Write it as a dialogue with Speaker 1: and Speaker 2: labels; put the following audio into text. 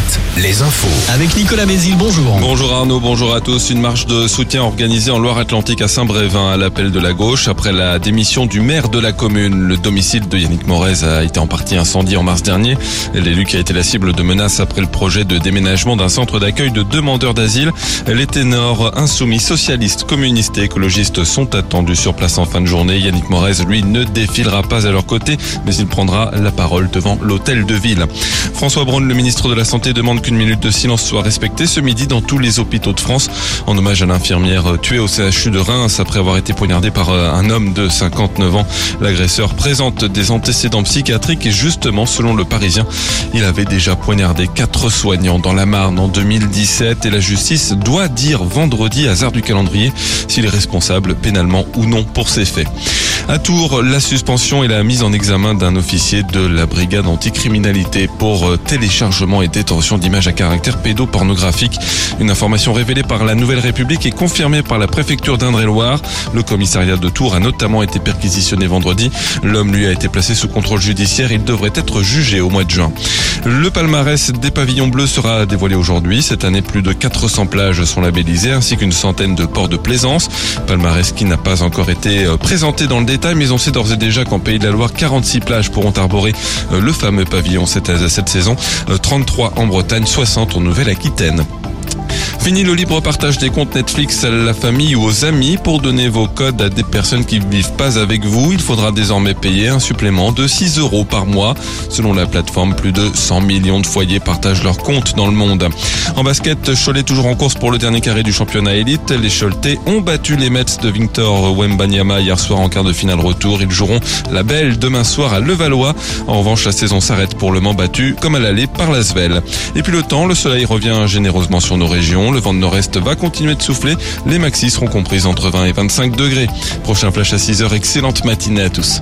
Speaker 1: 7, les infos.
Speaker 2: Avec Nicolas Mézil, bonjour.
Speaker 3: Bonjour Arnaud, bonjour à tous. Une marche de soutien organisée en Loire-Atlantique à Saint-Brévin à l'appel de la gauche après la démission du maire de la commune. Le domicile de Yannick Morez a été en partie incendié en mars dernier. L'élu qui a été la cible de menaces après le projet de déménagement d'un centre d'accueil de demandeurs d'asile. Les ténors insoumis, socialistes, communistes et écologistes sont attendus sur place en fin de journée. Yannick Morez, lui, ne défilera pas à leur côté, mais il prendra la parole devant l'hôtel de ville. François Braun, le ministre de la Santé, demande qu'une minute de silence soit respectée ce midi dans tous les hôpitaux de France en hommage à l'infirmière tuée au CHU de Reims après avoir été poignardée par euh, un homme de 59 ans. L'agresseur présente des antécédents psychiatriques et justement, selon le Parisien, il avait déjà poignardé quatre soignants dans la Marne en 2017 et la justice doit dire vendredi, hasard du calendrier, s'il est responsable pénalement ou non pour ces faits. À Tours, la suspension et la mise en examen d'un officier de la brigade anticriminalité pour euh, téléchargement et détention d'images à caractère pédopornographique. Une information révélée par la Nouvelle République et confirmée par la préfecture d'Indre-et-Loire. Le commissariat de Tours a notamment été perquisitionné vendredi. L'homme lui a été placé sous contrôle judiciaire. Il devrait être jugé au mois de juin. Le palmarès des pavillons bleus sera dévoilé aujourd'hui. Cette année, plus de 400 plages sont labellisées ainsi qu'une centaine de ports de plaisance. Palmarès qui n'a pas encore été euh, présenté dans le détail, mais on sait d'ores et déjà qu'en Pays de la Loire, 46 plages pourront arborer euh, le fameux pavillon cette, cette saison. 33 en Bretagne, 60 en Nouvelle-Aquitaine. Fini le libre partage des comptes Netflix à la famille ou aux amis. Pour donner vos codes à des personnes qui ne vivent pas avec vous, il faudra désormais payer un supplément de 6 euros par mois. Selon la plateforme, plus de 100 millions de foyers partagent leurs comptes dans le monde. En basket, Cholet toujours en course pour le dernier carré du championnat élite. Les Choletais ont battu les Mets de Victor Wembanyama hier soir en quart de finale retour. Ils joueront la belle demain soir à Levallois. En revanche, la saison s'arrête pour le Mans battu comme à l'aller par l'Asvel. Et puis le temps, le soleil revient généreusement sur nos régions. Le vent de nord-est va continuer de souffler. Les maxis seront comprises entre 20 et 25 degrés. Prochain flash à 6 heures. Excellente matinée à tous.